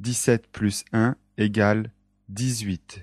17 plus 1 égale 18.